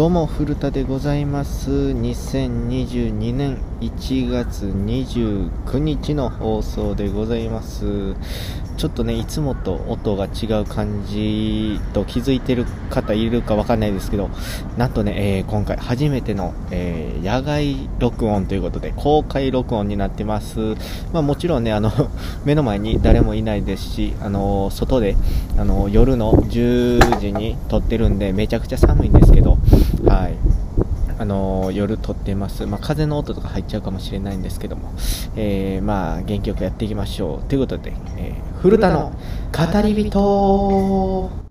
どうも古田でございます。2022年1月29日の放送でございます。ちょっとねいつもと音が違う感じと気づいてる方いるかわかんないですけどなんとね、えー、今回初めての、えー、野外録音ということで公開録音になってます。まあもちろんねあの 目の前に誰もいないですしあの外であの夜の10時に撮ってるんでめちゃくちゃ寒いんですけどはい。あの夜撮ってます、まあ、風の音とか入っちゃうかもしれないんですけども、えー、まあ元気よくやっていきましょう。ということで、えー、古田の語り人。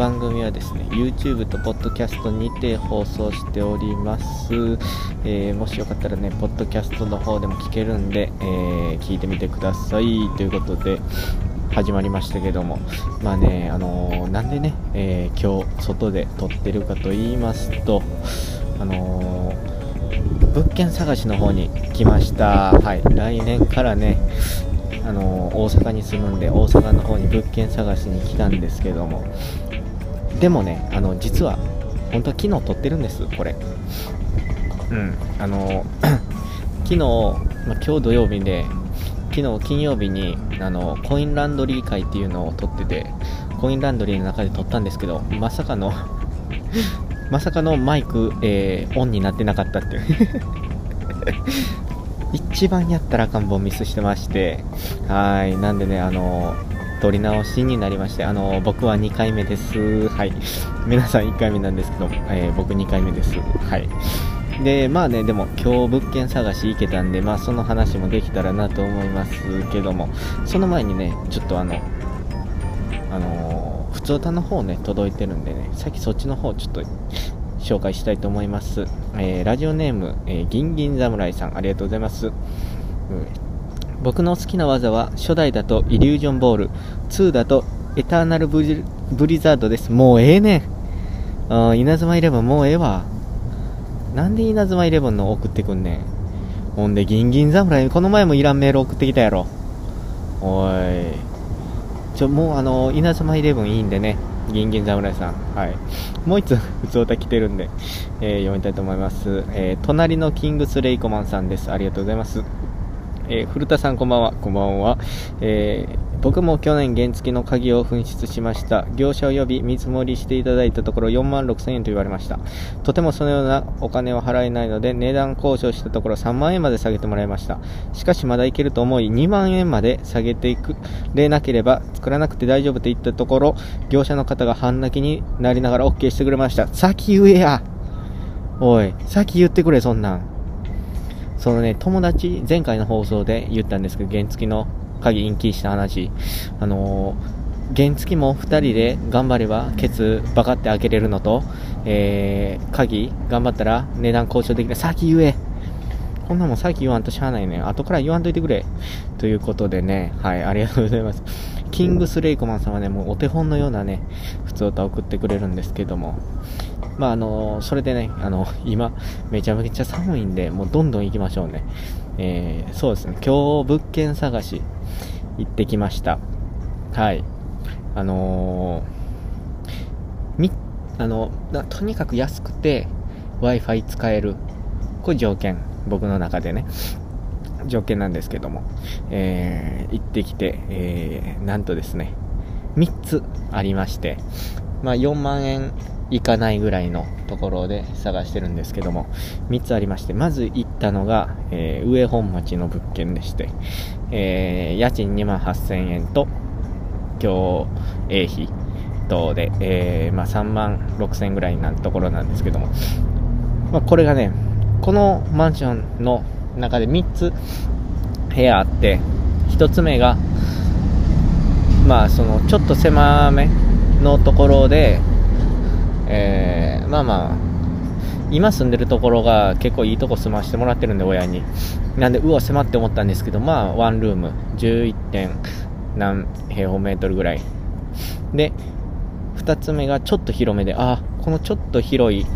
番組はですね YouTube と Podcast にて放送しております、えー、もしよかったらね Podcast の方でも聞けるんで、えー、聞いてみてください。ということで始まりましたけども。まあねあのー、なんでね、え今日外で撮ってるかと言いますとあの物件探しの方に来ました。はい来年からねあの大阪に住むんで大阪の方に物件探しに来たんですけども。でもねあの実は本当は昨日撮ってるんですこれ。うん。あの 昨日、まあ、今日土曜日で昨日金曜日にあのコインランドリー回っていうのを撮っててコインランドリーの中で撮ったんですけどまさかの まさかのマイク、えー、オンになってなかったっていう。一番やったらあかん本ミスしてまして、はい、なんでね、あの、撮り直しになりまして、あの、僕は2回目です。はい。皆さん1回目なんですけど、えー、僕2回目です。はい。で、まあね、でも今日物件探し行けたんで、まあその話もできたらなと思いますけども、その前にね、ちょっとあの、あのー、普通歌の方ね、届いてるんでね、さっきそっちの方ちょっと紹介したいと思います。えー、ラジオネーム、えー、ギンギン侍さん、ありがとうございます。うん、僕の好きな技は、初代だとイリュージョンボール、2だとエターナルブリブリザードです。もうええねん。あ稲妻イレブンもうええわ。なんで稲妻イレブンの送ってくんねん。ほんで、ギンギン侍、この前もいらんメール送ってきたやろ。おい。ちょ、もうあの、稲妻イレブンいいんでね、ギンギン侍さん。はい。もう一つ、普通歌来てるんで、えー、読みたいと思います。えー、隣のキングスレイコマンさんです。ありがとうございます。えー、古田さんこんばんは。こんばんは。えー、僕も去年原付の鍵を紛失しました。業者を呼び見積もりしていただいたところ4万6千円と言われました。とてもそのようなお金を払えないので値段交渉したところ3万円まで下げてもらいました。しかしまだいけると思い2万円まで下げていくれなければ作らなくて大丈夫と言ったところ業者の方が半泣きになりながら OK してくれました。先言えやおい、先言ってくれそんなん。そのね、友達、前回の放送で言ったんですけど、原付の鍵延期した話、あのー、原付も2人で頑張ればケツバカって開けれるのと、えー、鍵頑張ったら値段交渉できる。先言えこんなもん先言わんとしゃあないね。後から言わんといてくれ。ということでね、はい、ありがとうございます。キングスレイコマンさんはね、もうお手本のようなね、普通歌送ってくれるんですけども、まああのそれでね、あの今、めちゃめちゃ寒いんで、もうどんどん行きましょうね。えー、そうですね、今日物件探し行ってきました。はい。あのー、み、あの、とにかく安くて Wi-Fi 使える。これ条件。僕の中でね。条件なんですけども。えー、行ってきて、えー、なんとですね、3つありまして、まあ4万円いかないぐらいのところで探してるんですけども、3つありまして、まず行ったのが、えー、上本町の物件でして、えー、家賃2万8000円と、今日、営費等で、えー、まあ、3万6000円ぐらいなところなんですけども、まあ、これがね、このマンションの中で3つ部屋あって、1つ目が、まあ、その、ちょっと狭めのところで、えー、まあまあ、今住んでるところが結構いいとこ住ましてもらってるんで、親に。なんで、うわ、狭って思ったんですけど、まあ、ワンルーム、11. 点何平方メートルぐらい。で、2つ目がちょっと広めで、あ、このちょっと広い、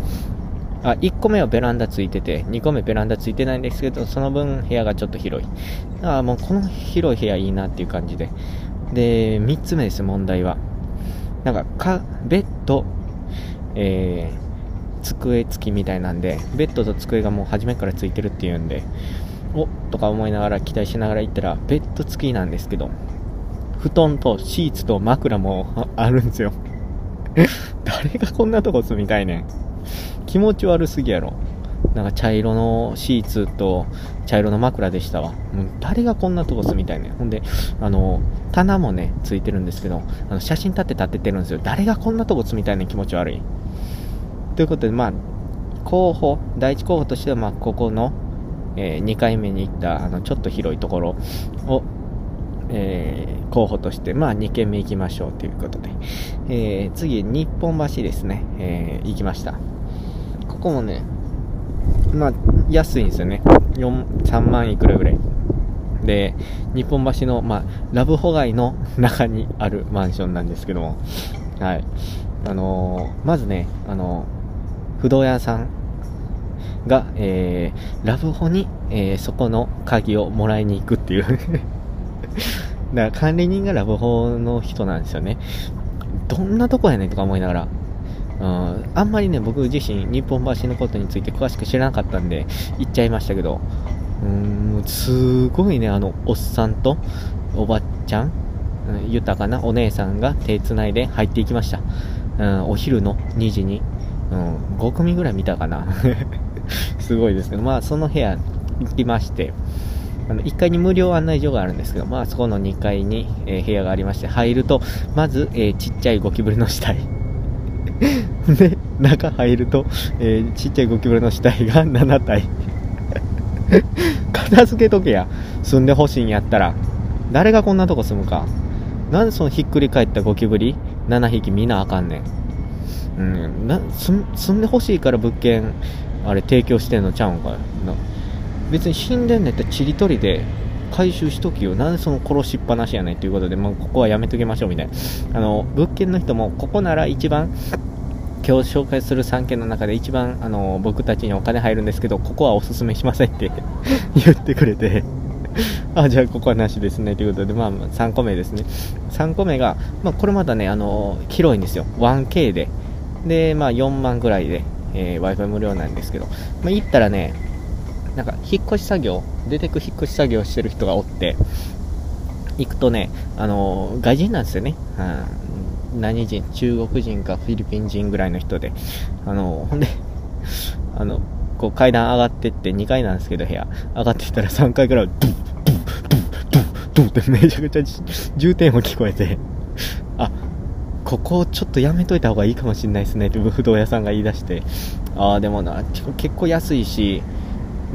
あ、1個目はベランダついてて、2個目ベランダついてないんですけど、その分部屋がちょっと広い。あもうこの広い部屋いいなっていう感じで。で、3つ目です、問題は。なんか、か、ベッド、えー、机付きみたいなんで、ベッドと机がもう初めからついてるっていうんで、おっとか思いながら期待しながら行ったら、ベッド付きなんですけど、布団とシーツと枕もあるんですよ。誰がこんなとこ住みたいねん。気持ち悪すぎやろ。なんか茶色のシーツと茶色の枕でしたわ。もう誰がこんなとこ住みたいね。ほんで、あの、棚もね、ついてるんですけど、あの写真立て立ててるんですよ。誰がこんなとこ住みたいね気持ち悪い。ということで、まあ、候補、第一候補としては、まあ、ここの、えー、2回目に行った、あの、ちょっと広いところを、えー、候補として、まあ、2軒目行きましょうということで、えー、次、日本橋ですね、えー、行きました。ここもね、まあ、安いんですよね。4、3万いくらぐらい。で、日本橋の、まあ、ラブホ街の中にあるマンションなんですけども、はい。あのー、まずね、あのー、不動屋さんが、えー、ラブホに、えー、そこの鍵をもらいに行くっていう だから管理人がラブホの人なんですよね。どんなとこやねんとか思いながら。うん、あんまりね、僕自身、日本橋のことについて詳しく知らなかったんで、行っちゃいましたけど、うーん、すごいね、あの、おっさんと、おばちゃん、うん、豊かなお姉さんが手繋いで入っていきました。うん、お昼の2時に、うん、5組ぐらい見たかな。すごいですけど、まあ、その部屋行きまして、あの1階に無料案内所があるんですけど、まあ、そこの2階に、えー、部屋がありまして、入ると、まず、えー、ちっちゃいゴキブリの死体。で、中入ると、えー、ちっちゃいゴキブリの死体が 7体。片付けとけや。住んでほしいんやったら。誰がこんなとこ住むか。なんでそのひっくり返ったゴキブリ7匹みんなあかんねん。うん、な住んでほしいから物件、あれ提供してんのちゃうんかよ。別に死んでんねんってちりとりで回収しときよ。なんでその殺しっぱなしやねんということで、もうここはやめときましょうみたいな。あの、物件の人も、ここなら一番、今日紹介する3件の中で一番、あの、僕たちにお金入るんですけど、ここはおすすめしませんって 言ってくれてあ、じゃあここはなしですね。ということで、まあ、3個目ですね。3個目が、まあ、これまたね、あの、広いんですよ。1K で。で、まあ、4万ぐらいで、えー、Wi-Fi 無料なんですけど、まあ、行ったらね、引っ越し作業、出てく引っ越し作業してる人がおって、行くとね、あの、外人なんですよね。うん、何人？中国人かフィリピン人ぐらいの人で。あの、ほんで、あの、こう階段上がってって、2階なんですけど部屋、上がっていったら3階から、ドン、ドン、ドン、ドン、ドンってめちゃくちゃ重点音聞こえて、あ、ここちょっとやめといた方がいいかもしれないですねって不動屋さんが言い出して、ああ、でもな、結構安いし、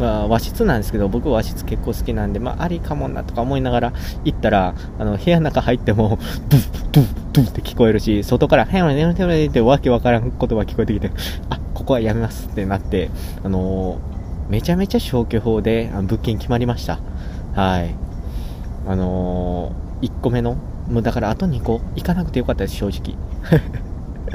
まあ、和室なんですけど、僕和室結構好きなんで、まあ、ありかもなとか思いながら行ったら、あの、部屋の中入っても、ドゥン、ドゥン、ドゥンって聞こえるし、外から、へんねんてんってわけわからん言葉聞こえてきて、あ、ここはやめますってなって、あのー、めちゃめちゃ消去法で物件決まりました。はい。あのー、1個目の、もうだからあと2個行かなくてよかったです、正直。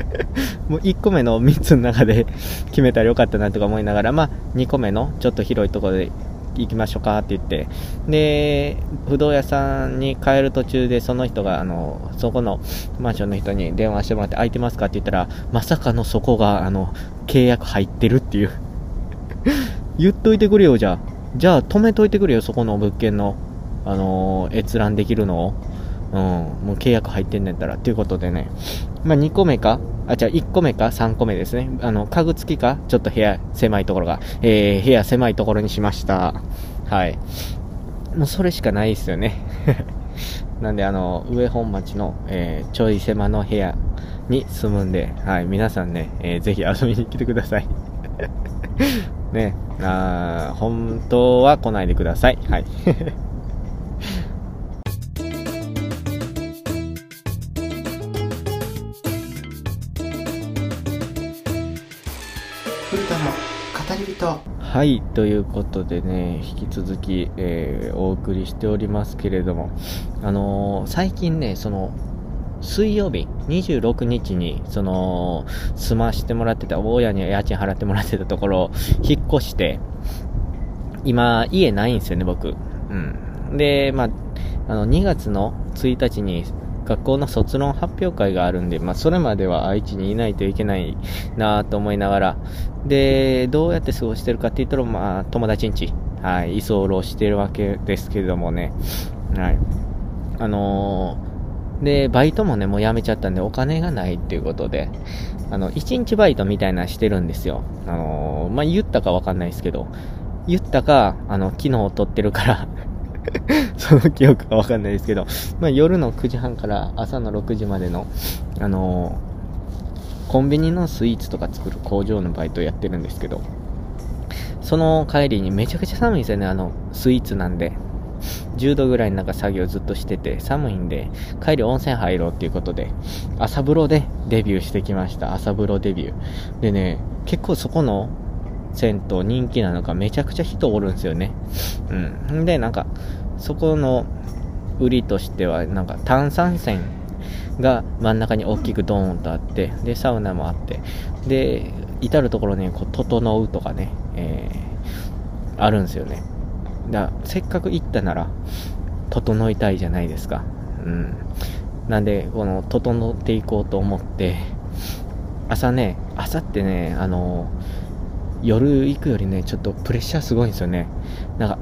もう1個目の3つの中で決めたらよかったなとか思いながら、まあ、2個目のちょっと広いところで行きましょうかって言って、で、不動屋さんに帰る途中でその人が、あの、そこのマンションの人に電話してもらって空いてますかって言ったら、まさかのそこが、あの、契約入ってるっていう 言っといてくれよ、じゃあ。じゃあ止めといてくれよ、そこの物件の、あの閲覧できるのを。うん、もう契約入ってんねんったら。ということでね、まあ、2個目か、あ、じゃあ1個目か？3個目ですね。あの、家具付きか、ちょっと部屋狭いところが、えー、部屋狭いところにしました。はい。もうそれしかないですよね。なんで、あの、上本町の、えー、ちょい狭の部屋に住むんで、はい、皆さんね、えー、ぜひ遊びに来てください。ね、あ本当は来ないでください。はい。はい、ということでね、引き続き、えーお送りしておりますけれども、あのー最近ね、その、水曜日、26日に、その、住ましてもらってた、大家に家賃払ってもらってたところを引っ越して、今、家ないんですよね、僕。うん。で、まあ、あの、2月の1日に、学校の卒論発表会があるんで、まあ、それまでは愛知にいないといけないなぁと思いながら、で、どうやって過ごしてるかって言ったら、まあ、友達ん家、はい、居候してるわけですけれどもね、はい。あのーで、バイトもね、もう辞めちゃったんで、お金がないっていうことで、あの、1日バイトみたいなしてるんですよ。あのーまあ、言ったかわかんないですけど、言ったか、あの、昨日撮ってるから、その記憶はわかんないですけど、まあ、夜の9時半から朝の6時までの、あのーコンビニのスイーツとか作る工場のバイトをやってるんですけど、その帰りにめちゃくちゃ寒いんですよね、あの、スイーツなんで。10度ぐらいの中作業ずっとしてて寒いんで、帰り温泉入ろうっていうことで、朝風呂でデビューしてきました。朝風呂デビュー。でね、結構そこの銭湯人気なのかめちゃくちゃ人おるんですよね。うん。で、なんか、そこの売りとしては、なんか炭酸泉が真ん中に大きくドーンとあって、で、サウナもあって、で、至るところね、こう、整うとかね、えー、あるんですよね。だせっかく行ったなら、整いたいじゃないですか。うん。なんで、この、整っていこうと思って、朝ね、朝ってね、あの、夜行くよりね、ちょっとプレッシャーすごいんですよね。なんか、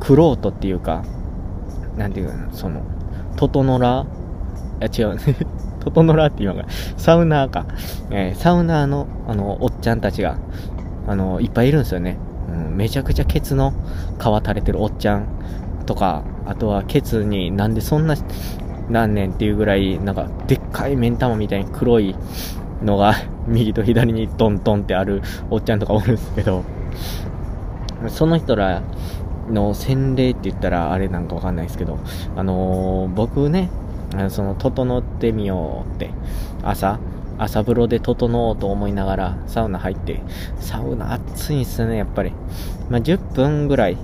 クロートっていうか、なんていうかな、その、整ら、いや違う、整らっていうのが、サウナーか。えーサウナーの、あの、おっちゃんたちが、あの、いっぱいいるんですよね。うん、めちゃくちゃケツの皮垂れてるおっちゃんとか、あとはケツになんでそんな、なんねんっていうぐらい、なんか、でっかい目ん玉みたいに黒いのが、右と左にトントンってあるおっちゃんとかおるんですけど、その人らの洗礼って言ったらあれなんかわかんないですけど、あのー僕ね、その、整ってみようって、朝、朝風呂で整おうと思いながらサウナ入って、サウナ暑いんすね、やっぱり。まあ、10分ぐらい、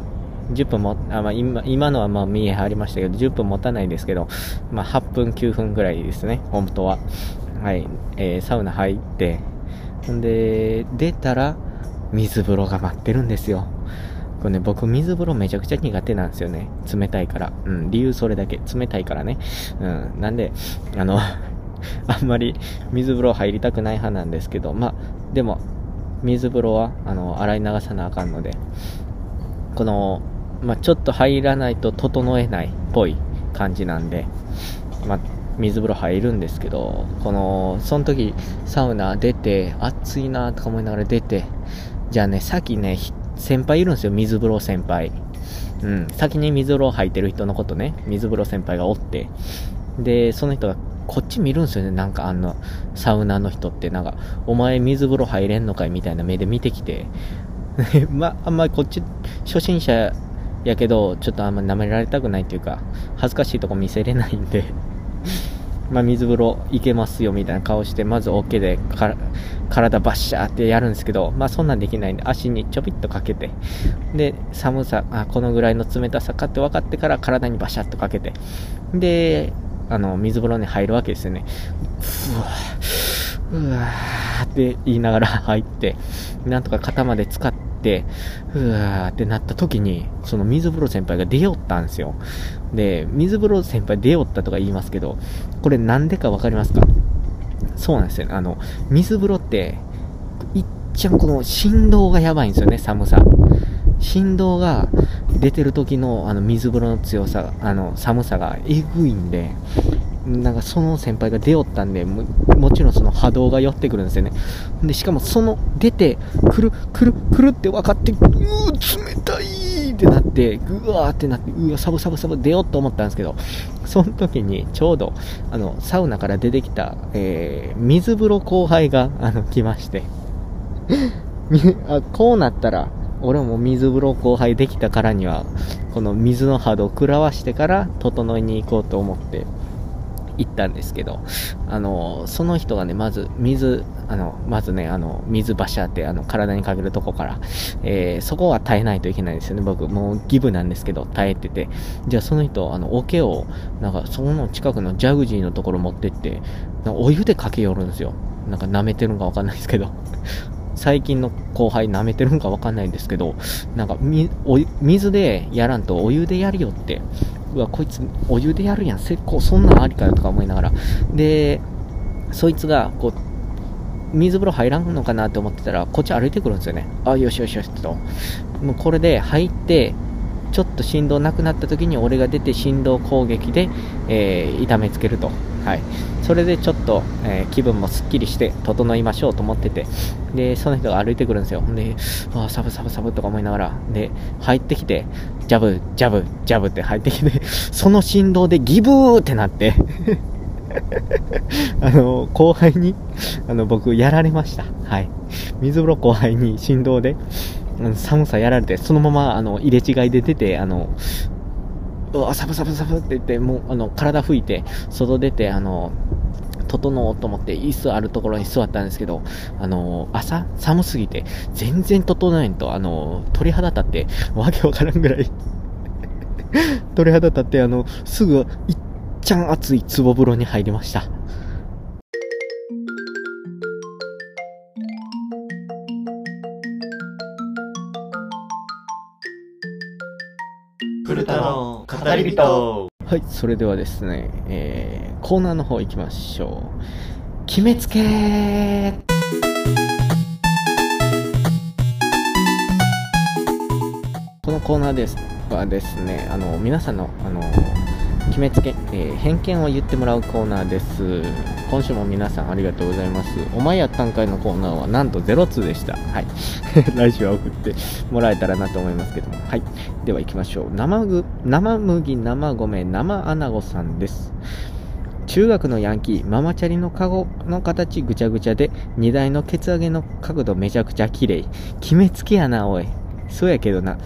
10分も、あまあ、今今のはまあ見え張りましたけど、10分持たないですけど、まあ、8分、9分ぐらいですね、本当は。はい、えーサウナ入って、ほんで、出たら、水風呂が待ってるんですよ。これね、僕、水風呂めちゃくちゃ苦手なんですよね。冷たいから。うん、理由それだけ。冷たいからね。うん、なんで、あの、あんまり水風呂入りたくない派なんですけど、ま、でも、水風呂は、あの、洗い流さなあかんので、この、ま、ちょっと入らないと整えないっぽい感じなんで、ま、水風呂入るんですけど、この、その時、サウナ出て、暑いなとか思いながら出て、じゃあね、さっきね、先輩いるんですよ、水風呂先輩。うん、先に水風呂入ってる人のことね、水風呂先輩がおって、で、その人がこっち見るんですよね、なんかあの、サウナの人って、なんか、お前水風呂入れんのかいみたいな目で見てきて、ま、あんまりこっち、初心者やけど、ちょっとあんま舐められたくないっていうか、恥ずかしいとこ見せれないんで、まあ、水風呂行けますよみたいな顔して、まず OK でか体バッシャーってやるんですけど、まあそんなんできないんで、足にちょびっとかけて、で、寒さ、あ、このぐらいの冷たさかって分かってから体にバシャッとかけて、で、あの、水風呂に入るわけですよね。ふわうわーって言いながら入って、なんとか肩まで使って、うわーってなった時に、その水風呂先輩が出よったんですよ。で、水風呂先輩出よったとか言いますけど、これなんでかわかりますか？そうなんですよ。あの、水風呂って、いっちゃんこの振動がやばいんですよね、寒さ。振動が出てる時のあの水風呂の強さ、あの寒さがえぐいんで、なんかその先輩が出よったんで、ももちろんその波動が寄ってくるんですよね。で、しかもその出て、くる、くる、くるって分かって、うー、冷たいってなって、うわーってなって、うわ、サブサブサブ出ようと思ったんですけど、その時にちょうど、あの、サウナから出てきた、えー、水風呂後輩が、あの、来まして、あこうなったら、俺も水風呂後輩できたからには、この水の波動を食らわしてから整いに行こうと思って、行ったんですけど、あの、その人がね、まず水、あの、まずね、あの、水バシャってあの体にかけるとこから、えー、そこは耐えないといけないですよね。僕、もうギブなんですけど、耐えてて。じゃあその人、あの、桶を、なんかその近くのジャグジーのところ持ってって、お湯でかけよるんですよ。なんか舐めてるんかわかんないですけど。最近の後輩舐めてるんかわかんないんですけど、なんかみ、お水でやらんとお湯でやるよって。うわ、こいつお湯でやるやん。せっこそんなんありかよとか思いながら。で、そいつが、こう、水風呂入らんのかなって思ってたら、こっち歩いてくるんですよね。あ、よしよしよしと。もうこれで入って、ちょっと振動なくなった時に俺が出て振動攻撃で、えー、痛めつけると。はい。それでちょっと、えー、気分もすっきりして整いましょうと思ってて、で、その人が歩いてくるんですよ。で、あサブサブサブとか思いながら、で、入ってきて、ジャブ、ジャブ、ジャブって入ってきて、その振動でギブーってなって あの、後輩に、あの、僕、やられました。はい。水風呂後輩に振動で、寒さやられて、そのまま、あの、入れ違いで出て、あの、うわ、サブサブサブって言って、もう、あの、体拭いて、外出て、あの、整おうと思って椅子あるところに座ったんですけど、あの朝寒すぎて全然整えんと、あの鳥肌立って、わけわからんぐらい 鳥肌立って、あの、すぐ、いっちゃん熱い壺風呂に入りました。り人はい、それではですね、えー、コーナーの方行きましょう。決めつけこのコーナーですはですね、あの、皆さんの、あの、決めつけ、えー、偏見を言ってもらうコーナーです。今週も皆さんありがとうございます。お前やったんかいのコーナーはなんと02でした。はい。来週は送ってもらえたらなと思いますけども。はい。では行きましょう。生ぐ生麦、生米、生アナゴさんです。中学のヤンキー、ママチャリのカゴの形ぐちゃぐちゃで、荷台のケツ上げの角度めちゃくちゃ綺麗。決めつけやな、おい。そうやけどな。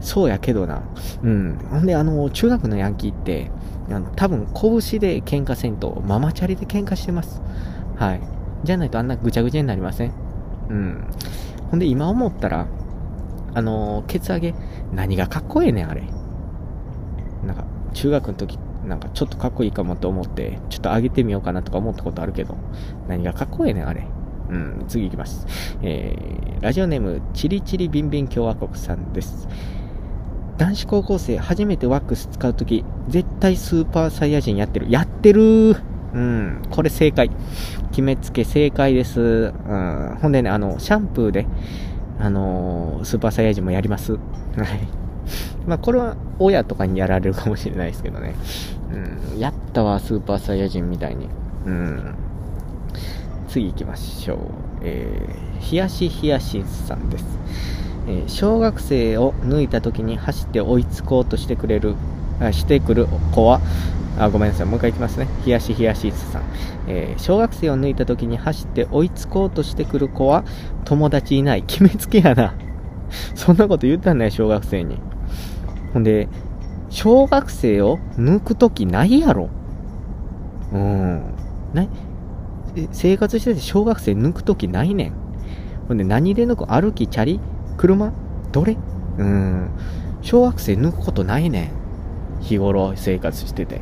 そうやけどな。うん。ほんで、あの、中学のヤンキーって、あの、多分、拳で喧嘩せんと、ママチャリで喧嘩してます。はい。じゃないとあんなぐちゃぐちゃになりませんうん。ほんで、今思ったら、あの、ケツ上げ、何がかっこええねん、あれ。なんか、中学の時、なんかちょっとかっこいいかもと思って、ちょっと上げてみようかなとか思ったことあるけど、何がかっこええねん、あれ。うん、次行きます。えー、ラジオネーム、チリチリビンビン共和国さんです。男子高校生初めてワックス使うとき、絶対スーパーサイヤ人やってる。やってるうん、これ正解。決めつけ正解です。うん、ほんでね、あの、シャンプーで、あのー、スーパーサイヤ人もやります。はい。まあ、これは親とかにやられるかもしれないですけどね。うん、やったわ、スーパーサイヤ人みたいに。うん。次行きましょう。えー、冷やし冷やしさんです。え、小学生を抜いた時に走って追いつこうとしてくれる、あしてくる子は、あ、ごめんなさい。もう一回行きますね。冷やし冷やしさん。えー、小学生を抜いた時に走って追いつこうとしてくる子は、友達いない。決めつけやな。そんなこと言ったんない、小学生に。ほんで、小学生を抜く時ないやろ。うん。な生活してて小学生抜く時ないねん。ほんで、何で抜く？歩き、チャリ？車？どれ？うん。小学生抜くことないねん。日頃生活してて。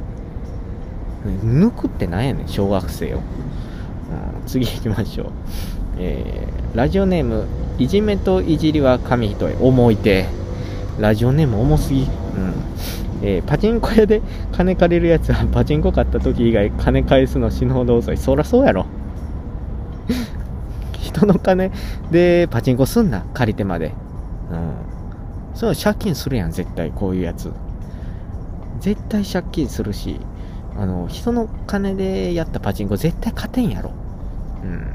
抜くってなんやねん、小学生を。うん、次行きましょう。えー、ラジオネーム、いじめといじりは紙一重、重いて。ラジオネーム重すぎ。うん。えー、パチンコ屋で金借りるやつはパチンコ買った時以外金返すの死ぬほど遅い。そらそうやろ。人の金でパチンコすんな、借りてまで。うん。そう借金するやん、絶対、こういうやつ。絶対借金するし、あの、人の金でやったパチンコ絶対勝てんやろ。うん。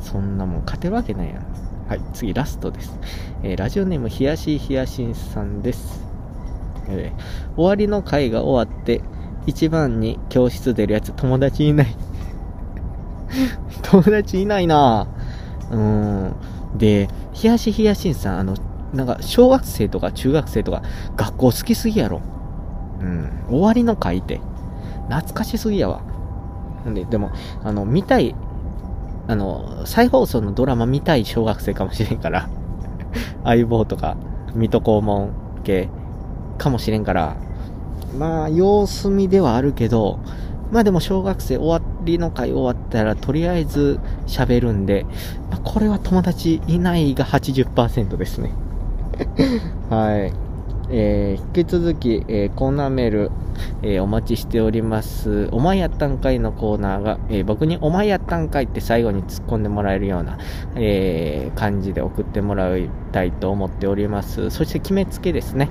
そんなもん勝てるわけないやん。はい、次ラストです。えー、ラジオネーム、ひやしひやしんさんです。えー、終わりの回が終わって、一番に教室出るやつ友達いない。友達いないなぁうん。で、ひやしひやしんさん、あの、なんか、小学生とか中学生とか、学校好きすぎやろ。うん。終わりの回って。懐かしすぎやわ。んで、でも、あの、見たい、あの、再放送のドラマ見たい小学生かもしれんから、相棒とか、水戸黄門系かもしれんから、まあ、様子見ではあるけど、まあでも小学生終わりの回終わったらとりあえず喋るんで、これは友達いないが80%ですね。はい。えー、引き続き、えー、コーナーメール、えー、お待ちしております。お前やったんかいのコーナーが、え僕にお前やったんかいって最後に突っ込んでもらえるような、え感じで送ってもらいたいと思っております。そして決めつけですね。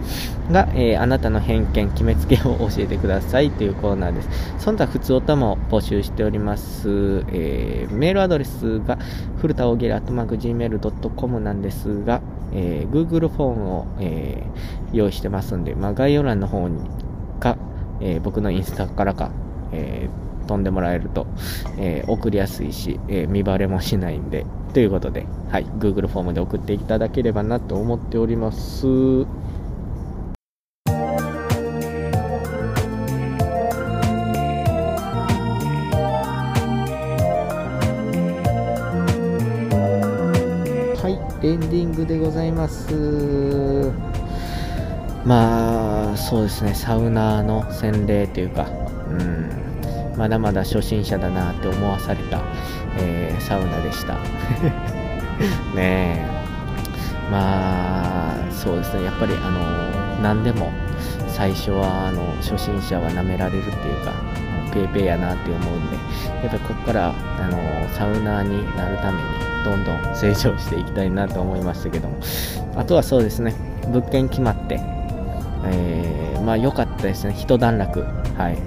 が、えあなたの偏見、決めつけを教えてくださいというコーナーです。その他普通おたも募集しております。えメールアドレスが、古田大喜利アットマーク Gmail.com なんですが、え、Google フォームを、え、用意してますんで、まあ、概要欄の方に、えー、僕のインスタからか、え飛んでもらえると、え送りやすいし、え見バレもしないんで、ということで、はい、Google フォームで送っていただければなと思っております。エンディングでございます。まあ、そうですね、サウナーの洗礼というか、うん、まだまだ初心者だなって思わされた、えー、サウナでした。ねえ。まあ、そうですね、やっぱり、あの、何でも、最初は、あの、初心者は舐められるっていうか、ペーペーやなって思うんで、やっぱりここから、あの、サウナーになるために、どんどん成長していきたいなと思いましたけども、あとはそうですね、物件決まって、えー、まあ良かったですね、一段落、はい。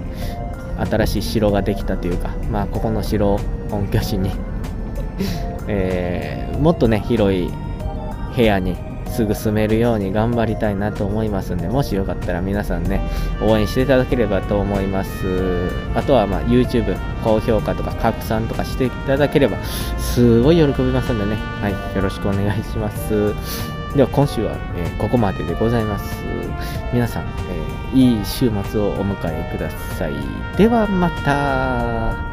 新しい城ができたというか、まあここの城を本拠地に えー、もっとね、広い部屋にすぐ住めるように頑張りたいなと思いますんで、もしよかったら皆さんね、応援していただければと思います。あとはまあ YouTube、高評価とか拡散とかしていただければ、すごい喜びますんでね、はい、よろしくお願いします。では今週は、えー、ここまででございます。皆さん、えー、いい週末をお迎えください。ではまた。